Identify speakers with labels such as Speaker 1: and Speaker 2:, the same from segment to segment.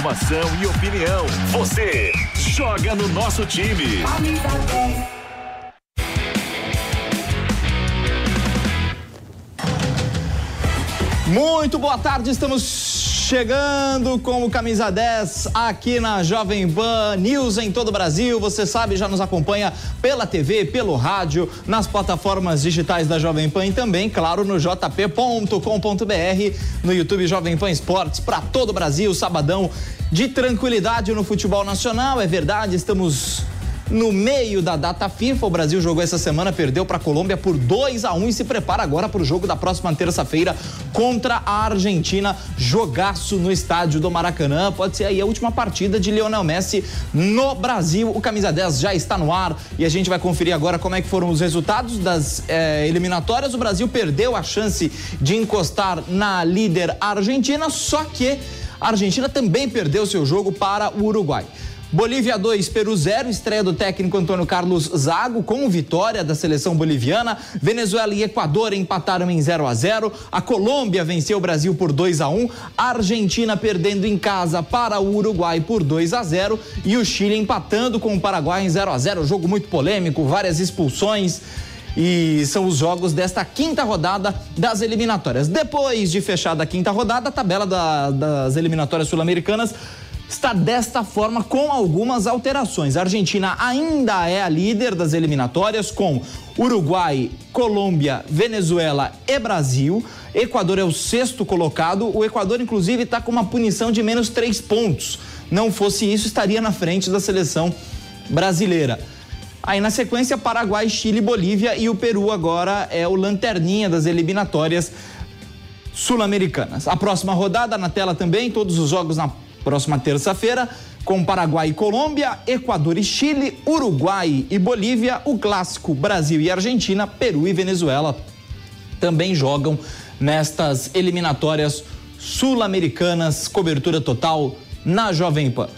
Speaker 1: Informação e opinião. Você joga no nosso time.
Speaker 2: Muito boa tarde, estamos chegando com o Camisa 10 aqui na Jovem Pan News em todo o Brasil. Você sabe, já nos acompanha pela TV, pelo rádio, nas plataformas digitais da Jovem Pan e também, claro, no jp.com.br, no YouTube Jovem Pan Esportes para todo o Brasil. Sabadão de tranquilidade no futebol nacional, é verdade, estamos no meio da data FIFA. O Brasil jogou essa semana, perdeu para a Colômbia por 2 a 1 e se prepara agora para o jogo da próxima terça-feira contra a Argentina. Jogaço no estádio do Maracanã. Pode ser aí a última partida de Lionel Messi no Brasil. O camisa 10 já está no ar e a gente vai conferir agora como é que foram os resultados das eh, eliminatórias. O Brasil perdeu a chance de encostar na líder Argentina, só que a Argentina também perdeu seu jogo para o Uruguai. Bolívia 2, Peru 0, estreia do técnico Antônio Carlos Zago com vitória da seleção boliviana. Venezuela e Equador empataram em 0 a 0. A Colômbia venceu o Brasil por 2 a 1. A Argentina perdendo em casa para o Uruguai por 2 a 0 e o Chile empatando com o Paraguai em 0 a 0. Jogo muito polêmico, várias expulsões e são os jogos desta quinta rodada das eliminatórias. Depois de fechada a quinta rodada, a tabela da, das eliminatórias sul-americanas está desta forma com algumas alterações. A Argentina ainda é a líder das eliminatórias com Uruguai, Colômbia, Venezuela e Brasil. Equador é o sexto colocado. O Equador, inclusive, está com uma punição de menos três pontos. Não fosse isso, estaria na frente da seleção brasileira. Aí na sequência, Paraguai, Chile, Bolívia e o Peru agora é o lanterninha das eliminatórias sul-americanas. A próxima rodada na tela também, todos os jogos na próxima terça-feira, com Paraguai e Colômbia, Equador e Chile, Uruguai e Bolívia, o clássico Brasil e Argentina, Peru e Venezuela também jogam nestas eliminatórias sul-americanas, cobertura total na Jovem Pan.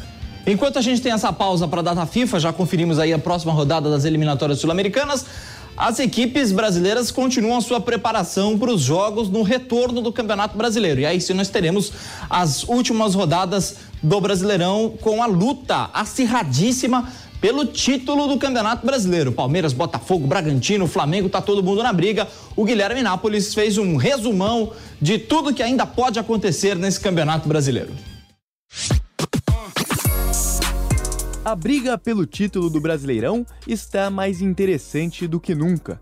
Speaker 2: Enquanto a gente tem essa pausa para a data FIFA, já conferimos aí a próxima rodada das eliminatórias sul-americanas. As equipes brasileiras continuam sua preparação para os jogos no retorno do Campeonato Brasileiro. E aí sim nós teremos as últimas rodadas do Brasileirão com a luta acirradíssima pelo título do Campeonato Brasileiro. Palmeiras, Botafogo, Bragantino, Flamengo, tá todo mundo na briga. O Guilherme Nápoles fez um resumão de tudo que ainda pode acontecer nesse Campeonato Brasileiro.
Speaker 3: A briga pelo título do Brasileirão está mais interessante do que nunca.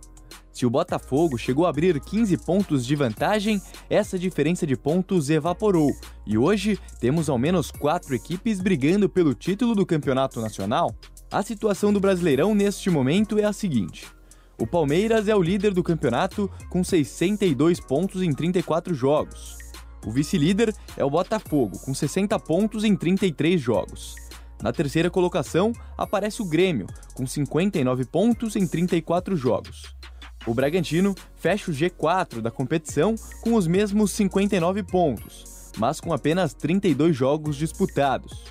Speaker 3: Se o Botafogo chegou a abrir 15 pontos de vantagem, essa diferença de pontos evaporou e hoje temos ao menos quatro equipes brigando pelo título do Campeonato Nacional. A situação do Brasileirão neste momento é a seguinte: o Palmeiras é o líder do campeonato com 62 pontos em 34 jogos. O vice-líder é o Botafogo, com 60 pontos em 33 jogos. Na terceira colocação aparece o Grêmio, com 59 pontos em 34 jogos. O Bragantino fecha o G4 da competição com os mesmos 59 pontos, mas com apenas 32 jogos disputados.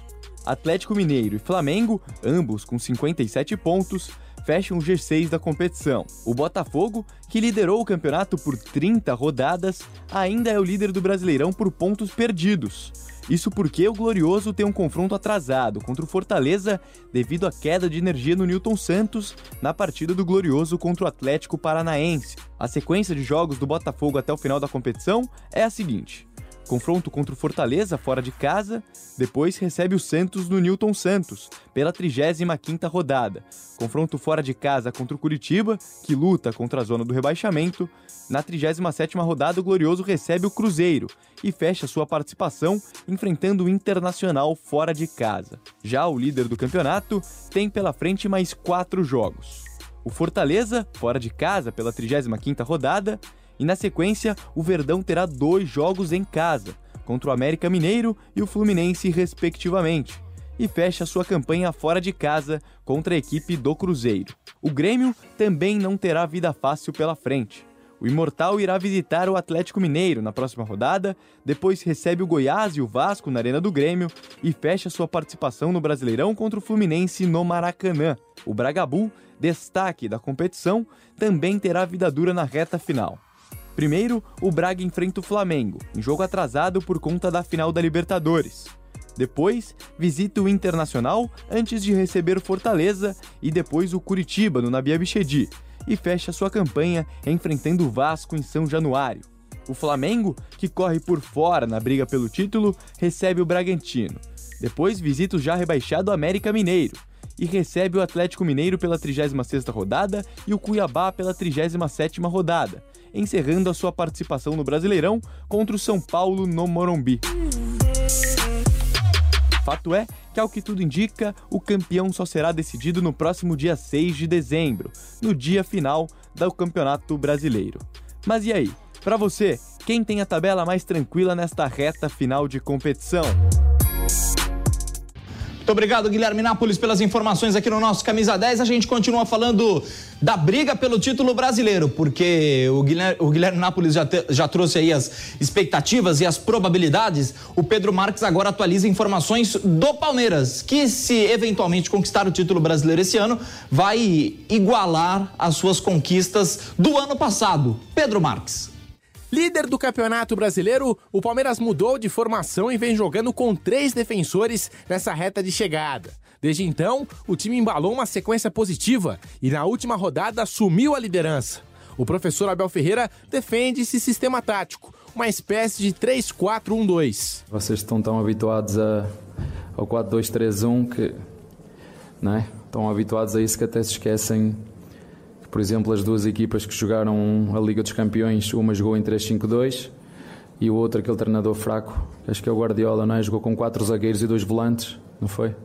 Speaker 3: Atlético Mineiro e Flamengo, ambos com 57 pontos, fecham o G6 da competição. O Botafogo, que liderou o campeonato por 30 rodadas, ainda é o líder do Brasileirão por pontos perdidos. Isso porque o Glorioso tem um confronto atrasado contra o Fortaleza devido à queda de energia no Newton Santos na partida do Glorioso contra o Atlético Paranaense. A sequência de jogos do Botafogo até o final da competição é a seguinte: confronto contra o Fortaleza fora de casa, depois recebe o Santos no Newton Santos, pela 35ª rodada. Confronto fora de casa contra o Curitiba, que luta contra a zona do rebaixamento. Na 37ª rodada, o Glorioso recebe o Cruzeiro e fecha sua participação enfrentando o Internacional fora de casa. Já o líder do campeonato tem pela frente mais quatro jogos. o Fortaleza, fora de casa pela 35ª rodada, e na sequência, o Verdão terá dois jogos em casa, contra o América Mineiro e o Fluminense, respectivamente, e fecha sua campanha fora de casa contra a equipe do Cruzeiro. O Grêmio também não terá vida fácil pela frente. O Imortal irá visitar o Atlético Mineiro na próxima rodada, depois recebe o Goiás e o Vasco na Arena do Grêmio e fecha sua participação no Brasileirão contra o Fluminense no Maracanã. O Bragabu, destaque da competição, também terá vida dura na reta final. Primeiro, o Braga enfrenta o Flamengo, em jogo atrasado por conta da final da Libertadores. Depois, visita o Internacional antes de receber o Fortaleza e depois o Curitiba no Nabia Bichedi e fecha sua campanha enfrentando o Vasco em São Januário. O Flamengo, que corre por fora na briga pelo título, recebe o Bragantino. Depois visita o já rebaixado América Mineiro e recebe o Atlético Mineiro pela 36ª rodada e o Cuiabá pela 37ª rodada, encerrando a sua participação no Brasileirão contra o São Paulo no Morumbi. Fato é que, ao que tudo indica, o campeão só será decidido no próximo dia 6 de dezembro, no dia final do Campeonato Brasileiro. Mas e aí? Para você, quem tem a tabela mais tranquila nesta reta final de competição?
Speaker 2: Muito obrigado, Guilherme Nápoles, pelas informações aqui no nosso Camisa 10. A gente continua falando da briga pelo título brasileiro, porque o Guilherme, o Guilherme Nápoles já, te, já trouxe aí as expectativas e as probabilidades. O Pedro Marques agora atualiza informações do Palmeiras, que se eventualmente conquistar o título brasileiro esse ano, vai igualar as suas conquistas do ano passado. Pedro Marques.
Speaker 4: Líder do Campeonato Brasileiro, o Palmeiras mudou de formação e vem jogando com três defensores nessa reta de chegada. Desde então, o time embalou uma sequência positiva e na última rodada assumiu a liderança. O professor Abel Ferreira defende esse sistema tático, uma espécie de 3-4-1-2.
Speaker 5: Vocês estão tão habituados a, ao 4-2-3-1 que não é? estão habituados a isso que até se esquecem por exemplo, as duas equipas que jogaram a Liga dos Campeões, uma jogou em 3-5-2 e o outro, aquele treinador fraco, acho que é o Guardiola, não é? jogou com quatro zagueiros e dois volantes, não foi?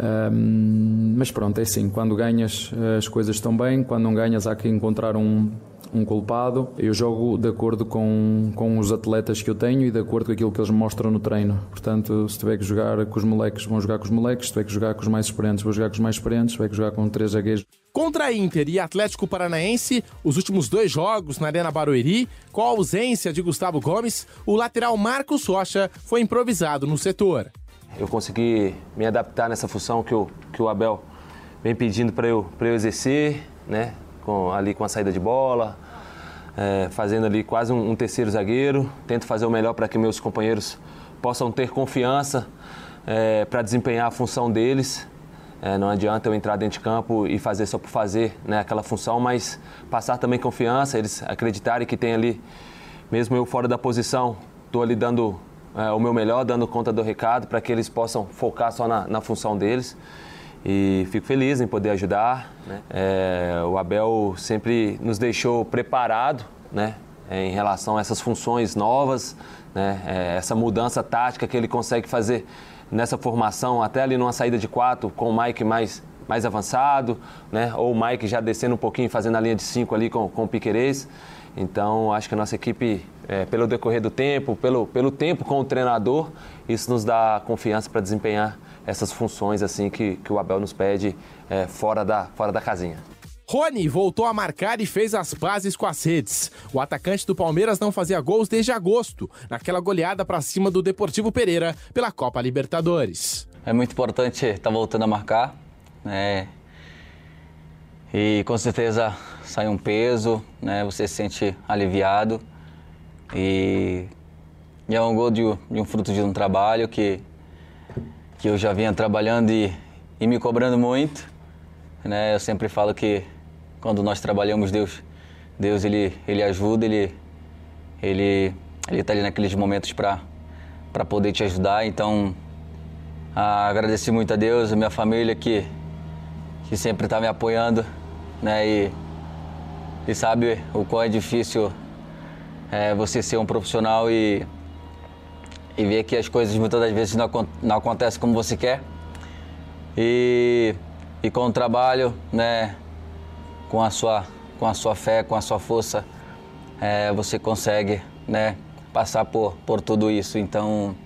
Speaker 5: Um, mas pronto, é assim, quando ganhas as coisas estão bem, quando não ganhas há que encontrar um, um culpado. Eu jogo de acordo com, com os atletas que eu tenho e de acordo com aquilo que eles mostram no treino. Portanto, se tiver que jogar com os moleques, vão jogar com os moleques, se tiver que jogar com os mais experientes, vou jogar com os mais experientes, se tiver que jogar com três zagueiros.
Speaker 4: Contra Inter e Atlético Paranaense, os últimos dois jogos na Arena Barueri, com a ausência de Gustavo Gomes, o lateral Marcos Rocha foi improvisado no setor.
Speaker 6: Eu consegui me adaptar nessa função que o, que o Abel vem pedindo para eu, eu exercer, né? Com, ali com a saída de bola, é, fazendo ali quase um, um, terceiro zagueiro. Tento fazer o melhor para que meus companheiros possam ter confiança é, para desempenhar a função deles. É, não adianta eu entrar dentro de campo e fazer só por fazer né, aquela função, mas passar também confiança, eles acreditarem que tem ali, mesmo eu fora da posição, estou ali dando é, o meu melhor, dando conta do recado para que eles possam focar só na, na, função deles. E fico feliz em poder ajudar. Né? É, o Abel sempre nos deixou preparado né, em relação a essas funções novas, né, é, essa mudança tática que ele consegue fazer nessa formação, até ali numa saída de quatro, com o Mike mais, mais avançado, né? ou o Mike já descendo um pouquinho, fazendo a linha de cinco ali com, com o Piquerez. Então, acho que a nossa equipe, é, pelo decorrer do tempo, pelo, pelo tempo com o treinador, isso nos dá confiança para desempenhar essas funções assim que, que o Abel nos pede é, fora, da, fora da casinha.
Speaker 4: Rony voltou a marcar e fez as pazes com as redes. O atacante do Palmeiras não fazia gols desde agosto, naquela goleada para cima do Deportivo Pereira pela Copa Libertadores.
Speaker 7: É muito importante estar tá voltando a marcar. Né? E com certeza sai um peso, né? você se sente aliviado. E, e é um gol de, de, um fruto de um trabalho que, que eu já vinha trabalhando e, e me cobrando muito. Né? Eu sempre falo que quando nós trabalhamos, Deus, Deus ele, ele ajuda, ele ele ele está ali naqueles momentos para para poder te ajudar. Então, ah, agradeci muito a Deus, a minha família que que sempre está me apoiando, né? E, e sabe o quão é difícil é, você ser um profissional e e ver que as coisas muitas das vezes não, não acontecem como você quer. E, e com o trabalho, né? com a sua, com a sua fé, com a sua força, é, você consegue né, passar por, por tudo isso. Então,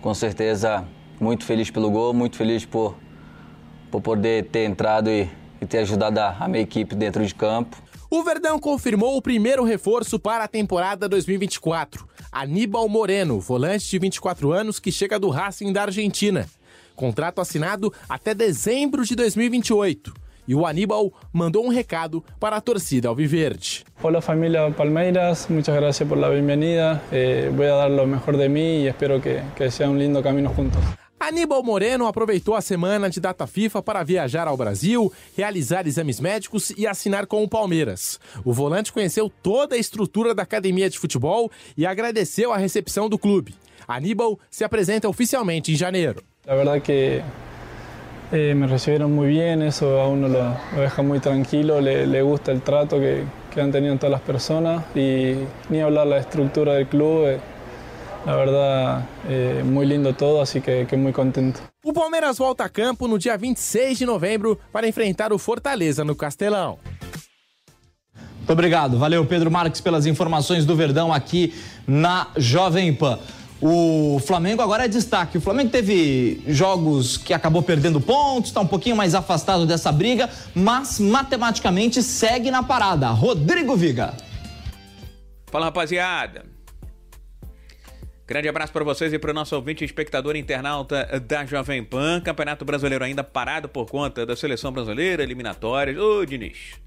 Speaker 7: com certeza, muito feliz pelo gol, muito feliz por, por poder ter entrado e, e ter ajudado a, a minha equipe dentro de campo.
Speaker 4: O Verdão confirmou o primeiro reforço para a temporada 2024. Aníbal Moreno, volante de 24 anos que chega do Racing da Argentina. Contrato assinado até dezembro de 2028. E o Aníbal mandou um recado para a torcida alviverde.
Speaker 8: Hola familia Palmeiras, muchas gracias por la bienvenida. Eh, voy a dar lo mejor de mí y espero que, que un lindo camino juntos.
Speaker 4: Aníbal Moreno aproveitou a semana de data FIFA para viajar ao Brasil, realizar exames médicos e assinar com o Palmeiras. O volante conheceu toda a estrutura da academia de futebol e agradeceu a recepção do clube. Aníbal se apresenta oficialmente em janeiro.
Speaker 8: La verdad que eh, me recibieron muy bien, eso a uno lo, lo deja muy tranquilo, le, le gusta el trato que, que, han tenido todas las personas y ni hablar la estructura del club. Eh, la verdad, eh, muy lindo todo, así que, que muy contento.
Speaker 4: O Palmeiras volta a campo no dia 26 de novembro para enfrentar o Fortaleza no Castelão.
Speaker 2: Muito obrigado. Valeu, Pedro Marques, pelas informações do Verdão aqui na Jovem Pan. O Flamengo agora é destaque. O Flamengo teve jogos que acabou perdendo pontos, está um pouquinho mais afastado dessa briga, mas matematicamente segue na parada. Rodrigo Viga.
Speaker 9: Fala, rapaziada. Grande abraço para vocês e para o nosso ouvinte espectador internauta da Jovem Pan. Campeonato Brasileiro ainda parado por conta da seleção brasileira, eliminatórias. Ô, Diniz.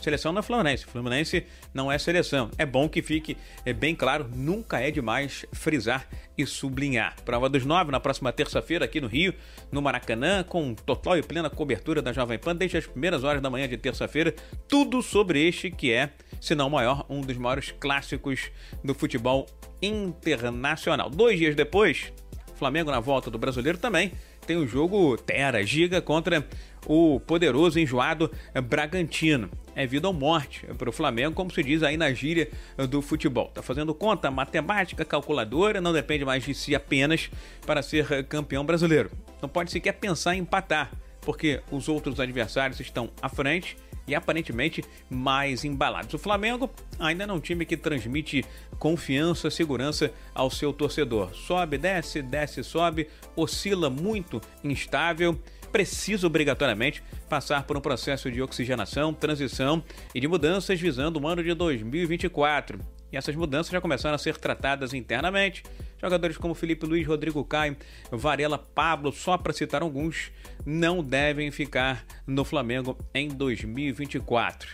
Speaker 9: Seleção não é Fluminense. Fluminense não é seleção. É bom que fique é bem claro, nunca é demais frisar e sublinhar. Prova dos nove na próxima terça-feira aqui no Rio, no Maracanã, com total e plena cobertura da Jovem Pan desde as primeiras horas da manhã de terça-feira. Tudo sobre este que é, se não maior, um dos maiores clássicos do futebol internacional. Dois dias depois, Flamengo na volta do brasileiro também tem o jogo Terra Giga contra o poderoso enjoado Bragantino. É vida ou morte para o Flamengo, como se diz aí na gíria do futebol. Tá fazendo conta matemática, calculadora, não depende mais de si apenas para ser campeão brasileiro. Não pode sequer pensar em empatar, porque os outros adversários estão à frente e aparentemente mais embalados. O Flamengo ainda não é um time que transmite confiança, segurança ao seu torcedor. Sobe, desce, desce, sobe, oscila muito instável precisa obrigatoriamente passar por um processo de oxigenação, transição e de mudanças visando o ano de 2024. E essas mudanças já começaram a ser tratadas internamente. Jogadores como Felipe Luiz, Rodrigo Caio, Varela, Pablo, só para citar alguns, não devem ficar no Flamengo em 2024.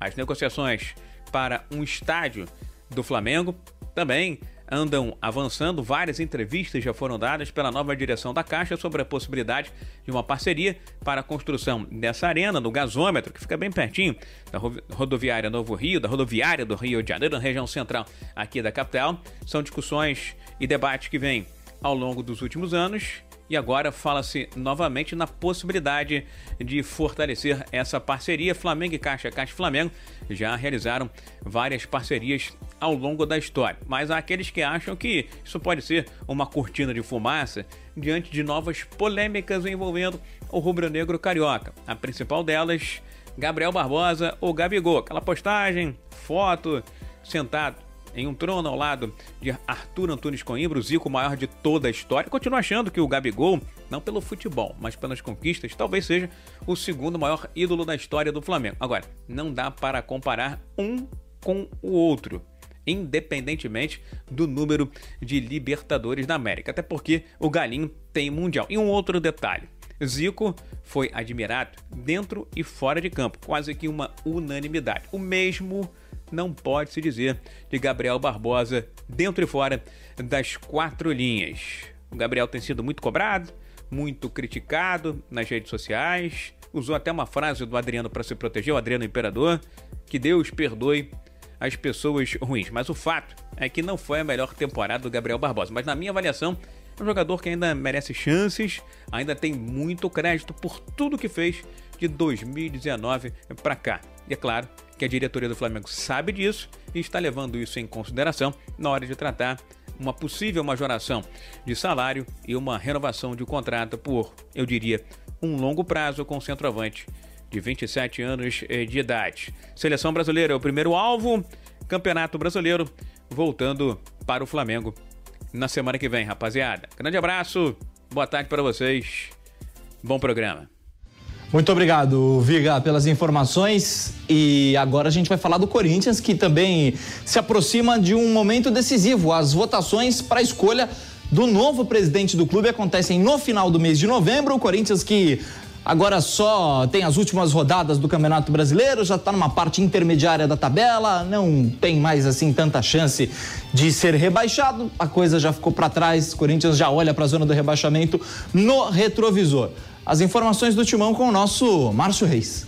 Speaker 9: As negociações para um estádio do Flamengo também andam avançando. Várias entrevistas já foram dadas pela nova direção da Caixa sobre a possibilidade de uma parceria para a construção dessa arena no gasômetro, que fica bem pertinho da rodoviária Novo Rio, da rodoviária do Rio de Janeiro, na região central aqui da capital. São discussões e debates que vêm ao longo dos últimos anos e agora fala-se novamente na possibilidade de fortalecer essa parceria. Flamengo e Caixa, Caixa Flamengo já realizaram várias parcerias ao longo da história, mas há aqueles que acham que isso pode ser uma cortina de fumaça diante de novas polêmicas envolvendo o rubro-negro carioca. A principal delas, Gabriel Barbosa ou Gabigol. Aquela postagem, foto, sentado em um trono ao lado de Arthur Antunes Coimbra, o Zico maior de toda a história. Continuo achando que o Gabigol, não pelo futebol, mas pelas conquistas, talvez seja o segundo maior ídolo da história do Flamengo. Agora, não dá para comparar um com o outro independentemente do número de Libertadores da América, até porque o Galinho tem Mundial. E um outro detalhe: Zico foi admirado dentro e fora de campo, quase que uma unanimidade. O mesmo não pode se dizer de Gabriel Barbosa dentro e fora das quatro linhas. O Gabriel tem sido muito cobrado, muito criticado nas redes sociais, usou até uma frase do Adriano para se proteger, o Adriano Imperador, que Deus perdoe as pessoas ruins. Mas o fato é que não foi a melhor temporada do Gabriel Barbosa. Mas na minha avaliação, é um jogador que ainda merece chances, ainda tem muito crédito por tudo que fez de 2019 para cá. E é claro que a diretoria do Flamengo sabe disso e está levando isso em consideração na hora de tratar uma possível majoração de salário e uma renovação de contrato por, eu diria, um longo prazo com o centroavante de 27 anos eh, de idade. Seleção brasileira é o primeiro alvo. Campeonato Brasileiro voltando para o Flamengo na semana que vem, rapaziada. Grande abraço, boa tarde para vocês. Bom programa.
Speaker 2: Muito obrigado, Viga, pelas informações. E agora a gente vai falar do Corinthians, que também se aproxima de um momento decisivo. As votações para a escolha do novo presidente do clube acontecem no final do mês de novembro. O Corinthians que agora só tem as últimas rodadas do Campeonato Brasileiro, já está numa parte intermediária da tabela, não tem mais assim tanta chance de ser rebaixado. A coisa já ficou para trás. O Corinthians já olha para a zona do rebaixamento no retrovisor. As informações do Timão com o nosso Márcio Reis.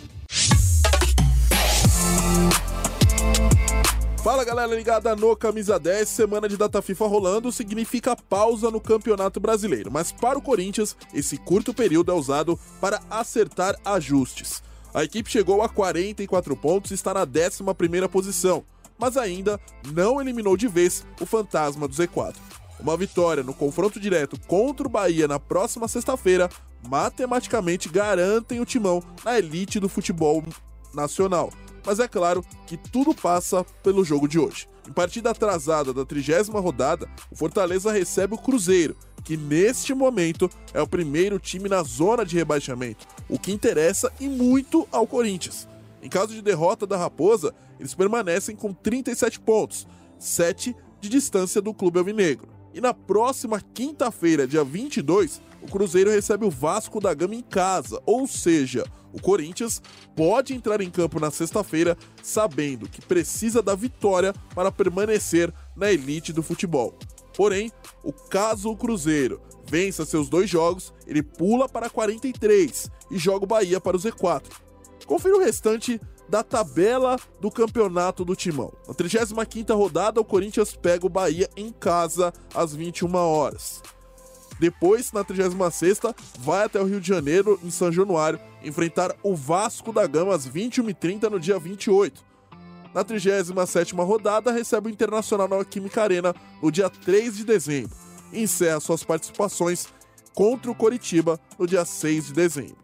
Speaker 10: Fala galera ligada no Camisa 10, semana de data FIFA rolando significa pausa no Campeonato Brasileiro, mas para o Corinthians, esse curto período é usado para acertar ajustes. A equipe chegou a 44 pontos e está na 11ª posição, mas ainda não eliminou de vez o fantasma do Z4. Uma vitória no confronto direto contra o Bahia na próxima sexta-feira matematicamente garantem o timão na elite do futebol nacional. Mas é claro que tudo passa pelo jogo de hoje. Em partida atrasada da trigésima rodada, o Fortaleza recebe o Cruzeiro, que neste momento é o primeiro time na zona de rebaixamento, o que interessa e muito ao Corinthians. Em caso de derrota da Raposa, eles permanecem com 37 pontos, 7 de distância do clube alvinegro. E na próxima quinta-feira, dia 22, o Cruzeiro recebe o Vasco da Gama em casa, ou seja, o Corinthians pode entrar em campo na sexta-feira sabendo que precisa da vitória para permanecer na elite do futebol. Porém, o caso o Cruzeiro vença seus dois jogos, ele pula para 43 e joga o Bahia para o Z4. Confira o restante da tabela do campeonato do Timão. Na 35ª rodada, o Corinthians pega o Bahia em casa às 21 horas. Depois, na 36ª, vai até o Rio de Janeiro, em São Januário, enfrentar o Vasco da Gama às 21h30 no dia 28. Na 37ª rodada, recebe o Internacional na Química Arena no dia 3 de dezembro. E encerra suas participações contra o Coritiba no dia 6 de dezembro.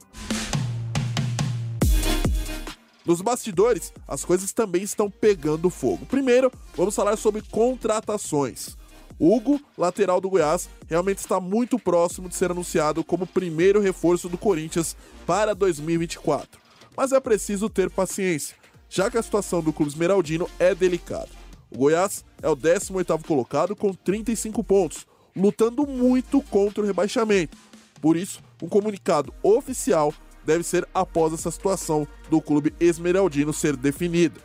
Speaker 10: Nos bastidores, as coisas também estão pegando fogo. Primeiro, vamos falar sobre contratações. Hugo, lateral do Goiás, realmente está muito próximo de ser anunciado como primeiro reforço do Corinthians para 2024. Mas é preciso ter paciência, já que a situação do clube esmeraldino é delicada. O Goiás é o 18º colocado com 35 pontos, lutando muito contra o rebaixamento. Por isso, um comunicado oficial deve ser após essa situação do clube esmeraldino ser definida.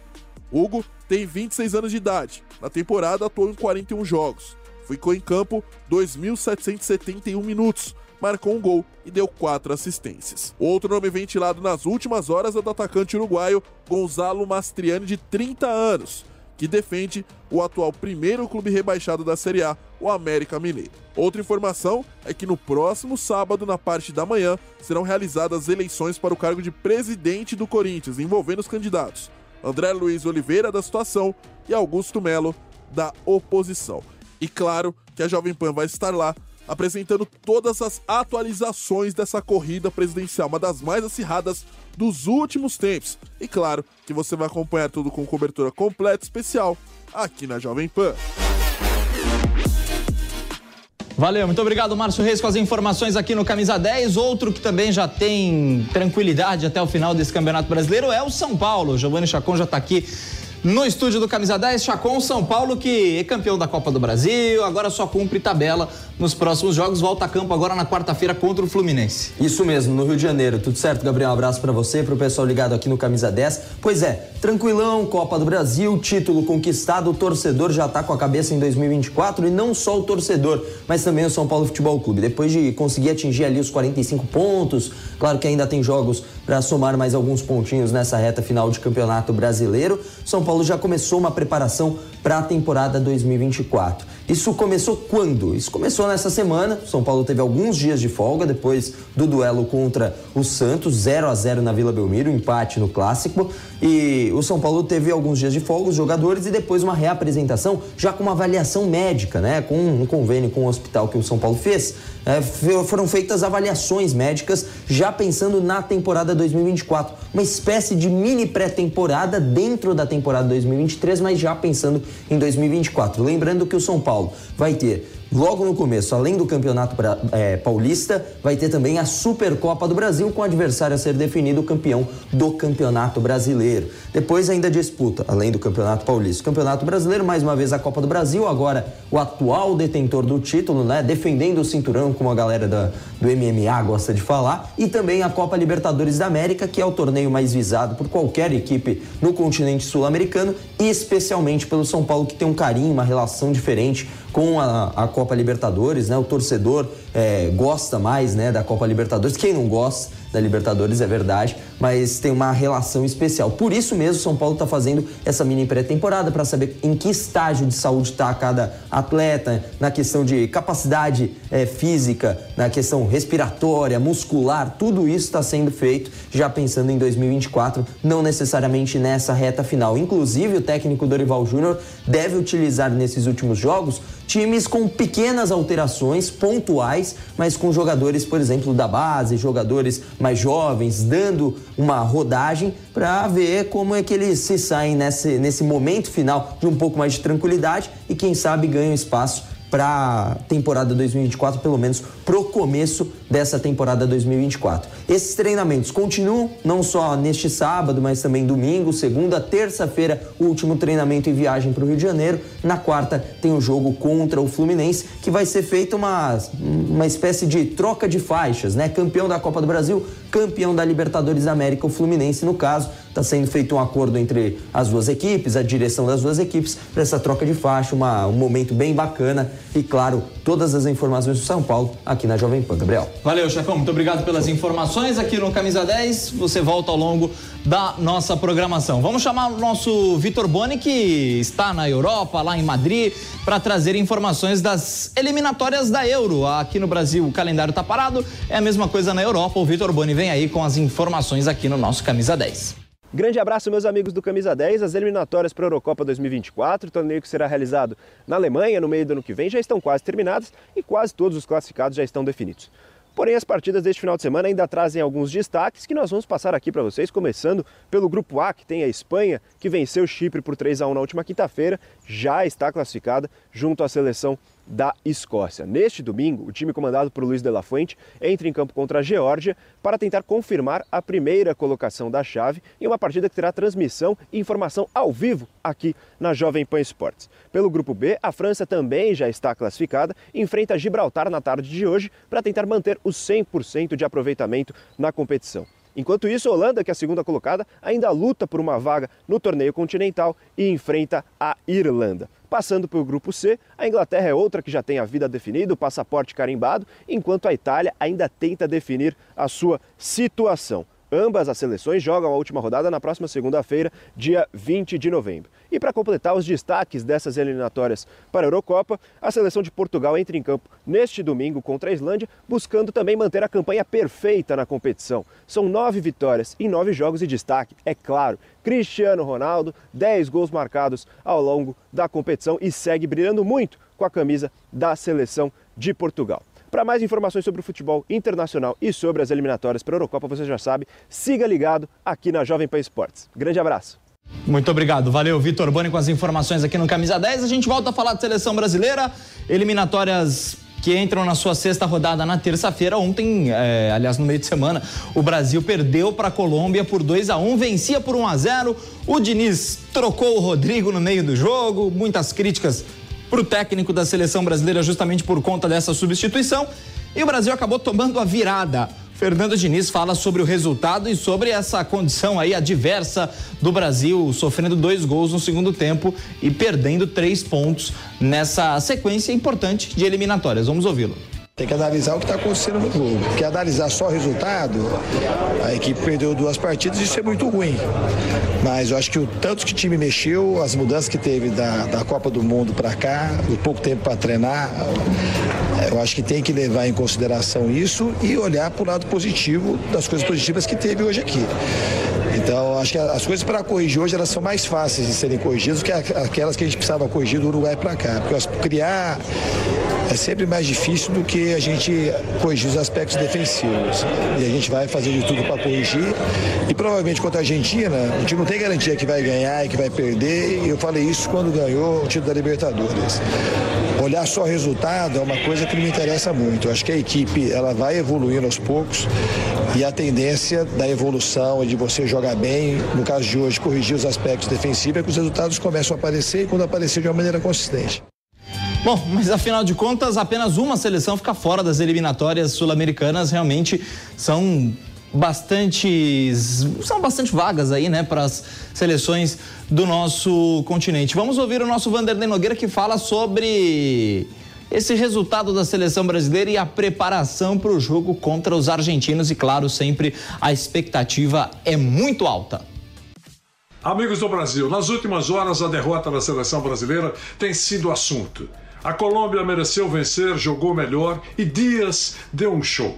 Speaker 10: Hugo tem 26 anos de idade. Na temporada atuou em 41 jogos ficou em campo 2.771 minutos, marcou um gol e deu quatro assistências. Outro nome ventilado nas últimas horas é do atacante uruguaio Gonzalo Mastriani, de 30 anos, que defende o atual primeiro clube rebaixado da Série A, o América Mineiro. Outra informação é que no próximo sábado, na parte da manhã, serão realizadas eleições para o cargo de presidente do Corinthians, envolvendo os candidatos André Luiz Oliveira, da situação, e Augusto Melo, da oposição. E claro que a Jovem Pan vai estar lá apresentando todas as atualizações dessa corrida presidencial, uma das mais acirradas dos últimos tempos. E claro que você vai acompanhar tudo com cobertura completa especial aqui na Jovem Pan.
Speaker 2: Valeu, muito obrigado, Márcio Reis, com as informações aqui no Camisa 10. Outro que também já tem tranquilidade até o final desse Campeonato Brasileiro é o São Paulo. Giovanni Chacon já está aqui no estúdio do Camisa 10, Chacon São Paulo, que é campeão da Copa do Brasil, agora só cumpre tabela nos próximos jogos, volta a campo agora na quarta-feira contra o Fluminense.
Speaker 11: Isso mesmo, no Rio de Janeiro. Tudo certo, Gabriel? Um abraço para você e pro pessoal ligado aqui no Camisa 10. Pois é, tranquilão, Copa do Brasil, título conquistado, o torcedor já tá com a cabeça em 2024 e não só o torcedor, mas também o São Paulo Futebol Clube. Depois de conseguir atingir ali os 45 pontos, claro que ainda tem jogos para somar mais alguns pontinhos nessa reta final de Campeonato Brasileiro. São Paulo já começou uma preparação para a temporada 2024. Isso começou quando? Isso começou nessa semana. São Paulo teve alguns dias de folga depois do duelo contra o Santos, 0 a 0 na Vila Belmiro, empate no clássico. E o São Paulo teve alguns dias de folga, os jogadores, e depois uma reapresentação já com uma avaliação médica, né? Com um convênio com o hospital que o São Paulo fez. É, foram feitas avaliações médicas já pensando na temporada 2024. Uma espécie de mini pré-temporada dentro da temporada 2023, mas já pensando em 2024. Lembrando que o São Paulo vai ter Logo no começo, além do Campeonato é, Paulista, vai ter também a Supercopa do Brasil, com o adversário a ser definido campeão do Campeonato Brasileiro. Depois ainda disputa, além do Campeonato Paulista, Campeonato Brasileiro, mais uma vez a Copa do Brasil, agora o atual detentor do título, né, defendendo o cinturão, como a galera da, do MMA gosta de falar, e também a Copa Libertadores da América, que é o torneio mais visado por qualquer equipe no continente sul-americano, e especialmente pelo São Paulo, que tem um carinho, uma relação diferente com a, a Copa Libertadores, né? O torcedor é, gosta mais, né, da Copa Libertadores. Quem não gosta da Libertadores é verdade, mas tem uma relação especial. Por isso mesmo, São Paulo está fazendo essa mini pré-temporada para saber em que estágio de saúde está cada atleta, na questão de capacidade é, física, na questão respiratória, muscular, tudo isso está sendo feito já pensando em 2024, não necessariamente nessa reta final. Inclusive, o técnico Dorival Júnior deve utilizar nesses últimos jogos times com pequenas alterações pontuais, mas com jogadores, por exemplo, da base, jogadores mais jovens, dando uma rodagem para ver como é que eles se saem nesse, nesse momento final de um pouco mais de tranquilidade e quem sabe ganham espaço para temporada 2024, pelo menos pro começo dessa temporada 2024. Esses treinamentos continuam não só neste sábado, mas também domingo, segunda, terça-feira, o último treinamento e viagem para o Rio de Janeiro. Na quarta tem o jogo contra o Fluminense, que vai ser feita uma, uma espécie de troca de faixas, né? Campeão da Copa do Brasil, campeão da Libertadores da América, o Fluminense no caso. Está sendo feito um acordo entre as duas equipes, a direção das duas equipes, para essa troca de faixa, uma, um momento bem bacana. E claro, todas as informações do São Paulo aqui na Jovem Pan. Gabriel.
Speaker 2: Valeu, chefão. Muito obrigado pelas informações aqui no Camisa 10. Você volta ao longo da nossa programação. Vamos chamar o nosso Vitor Boni, que está na Europa, lá em Madrid, para trazer informações das eliminatórias da Euro. Aqui no Brasil o calendário está parado, é a mesma coisa na Europa. O Vitor Boni vem aí com as informações aqui no nosso Camisa 10.
Speaker 12: Grande abraço, meus amigos do Camisa 10. As eliminatórias para a Eurocopa 2024, torneio que será realizado na Alemanha no meio do ano que vem, já estão quase terminadas e quase todos os classificados já estão definidos. Porém, as partidas deste final de semana ainda trazem alguns destaques que nós vamos passar aqui para vocês, começando pelo grupo A, que tem a Espanha, que venceu Chipre por 3 a 1 na última quinta-feira, já está classificada junto à seleção da Escócia. Neste domingo, o time comandado por Luiz de la Fuente entra em campo contra a Geórgia para tentar confirmar a primeira colocação da chave em uma partida que terá transmissão e informação ao vivo aqui na Jovem Pan Esportes. Pelo grupo B, a França também já está classificada e enfrenta Gibraltar na tarde de hoje para tentar manter o 100% de aproveitamento na competição. Enquanto isso, a Holanda, que é a segunda colocada, ainda luta por uma vaga no torneio continental e enfrenta a Irlanda. Passando para o grupo C, a Inglaterra é outra que já tem a vida definida, o passaporte carimbado, enquanto a Itália ainda tenta definir a sua situação. Ambas as seleções jogam a última rodada na próxima segunda-feira, dia 20 de novembro. E para completar os destaques dessas eliminatórias para a Eurocopa, a seleção de Portugal entra em campo neste domingo contra a Islândia, buscando também manter a campanha perfeita na competição. São nove vitórias em nove jogos e destaque, é claro. Cristiano Ronaldo, 10 gols marcados ao longo da competição e segue brilhando muito com a camisa da seleção de Portugal. Para mais informações sobre o futebol internacional e sobre as eliminatórias para a Eurocopa, você já sabe, siga ligado aqui na Jovem Pan Esportes. Grande abraço.
Speaker 2: Muito obrigado. Valeu, Vitor Boni, com as informações aqui no Camisa 10. A gente volta a falar de seleção brasileira, eliminatórias que entram na sua sexta rodada na terça-feira. Ontem, é, aliás, no meio de semana, o Brasil perdeu para a Colômbia por 2 a 1 vencia por 1 a 0 O Diniz trocou o Rodrigo no meio do jogo, muitas críticas para o técnico da seleção brasileira justamente por conta dessa substituição. E o Brasil acabou tomando a virada. Fernando Diniz fala sobre o resultado e sobre essa condição aí adversa do Brasil, sofrendo dois gols no segundo tempo e perdendo três pontos nessa sequência importante de eliminatórias. Vamos ouvi-lo.
Speaker 13: Tem que analisar o que está acontecendo no jogo. Porque analisar só o resultado, a equipe perdeu duas partidas, isso é muito ruim. Mas eu acho que o tanto que o time mexeu, as mudanças que teve da, da Copa do Mundo para cá, o pouco tempo para treinar, eu acho que tem que levar em consideração isso e olhar para o lado positivo das coisas positivas que teve hoje aqui. Então, acho que as coisas para corrigir hoje elas são mais fáceis de serem corrigidas do que aquelas que a gente precisava corrigir do Uruguai para cá. Porque criar é sempre mais difícil do que a gente corrigir os aspectos defensivos. E a gente vai fazer de tudo para corrigir. E provavelmente contra a Argentina, a gente não tem garantia que vai ganhar e que vai perder. E eu falei isso quando ganhou o título da Libertadores. Olhar só resultado é uma coisa que não me interessa muito. Eu acho que a equipe ela vai evoluindo aos poucos e a tendência da evolução e de você jogar bem, no caso de hoje, corrigir os aspectos defensivos, é que os resultados começam a aparecer e quando aparecer de uma maneira consistente.
Speaker 2: Bom, mas afinal de contas, apenas uma seleção fica fora das eliminatórias sul-americanas. Realmente são bastante são bastante vagas aí, né, para as seleções do nosso continente. Vamos ouvir o nosso Vanderlei Nogueira que fala sobre esse resultado da seleção brasileira e a preparação para o jogo contra os argentinos e claro, sempre a expectativa é muito alta.
Speaker 14: Amigos do Brasil, nas últimas horas a derrota da seleção brasileira tem sido assunto. A Colômbia mereceu vencer, jogou melhor e Dias deu um show.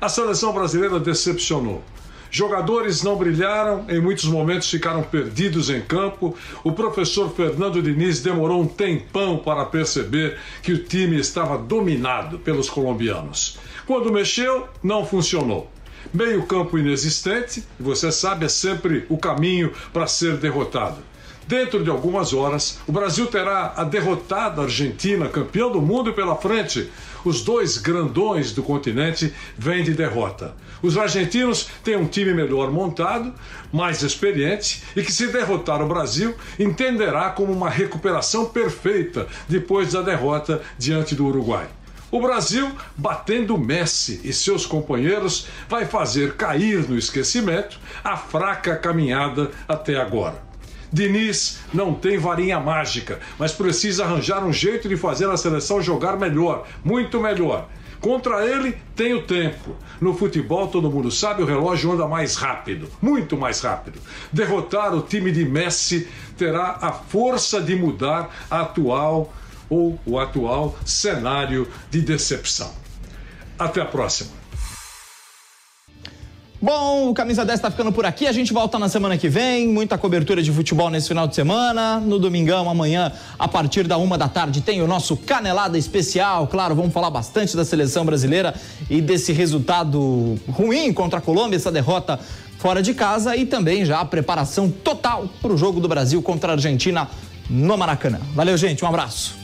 Speaker 14: A seleção brasileira decepcionou. Jogadores não brilharam, em muitos momentos ficaram perdidos em campo. O professor Fernando Diniz demorou um tempão para perceber que o time estava dominado pelos colombianos. Quando mexeu, não funcionou. Meio-campo inexistente, você sabe, é sempre o caminho para ser derrotado. Dentro de algumas horas, o Brasil terá a derrotada Argentina, campeão do mundo, pela frente. Os dois grandões do continente vêm de derrota. Os argentinos têm um time melhor montado, mais experiente e que, se derrotar o Brasil, entenderá como uma recuperação perfeita depois da derrota diante do Uruguai. O Brasil, batendo Messi e seus companheiros, vai fazer cair no esquecimento a fraca caminhada até agora. Diniz não tem varinha mágica, mas precisa arranjar um jeito de fazer a seleção jogar melhor, muito melhor. Contra ele, tem o tempo. No futebol, todo mundo sabe, o relógio anda mais rápido, muito mais rápido. Derrotar o time de Messi terá a força de mudar a atual ou o atual cenário de decepção. Até a próxima.
Speaker 2: Bom, o Camisa 10 está ficando por aqui. A gente volta na semana que vem. Muita cobertura de futebol nesse final de semana. No domingão, amanhã, a partir da uma da tarde, tem o nosso Canelada Especial. Claro, vamos falar bastante da seleção brasileira e desse resultado ruim contra a Colômbia, essa derrota fora de casa e também já a preparação total para o jogo do Brasil contra a Argentina no Maracanã. Valeu, gente. Um abraço.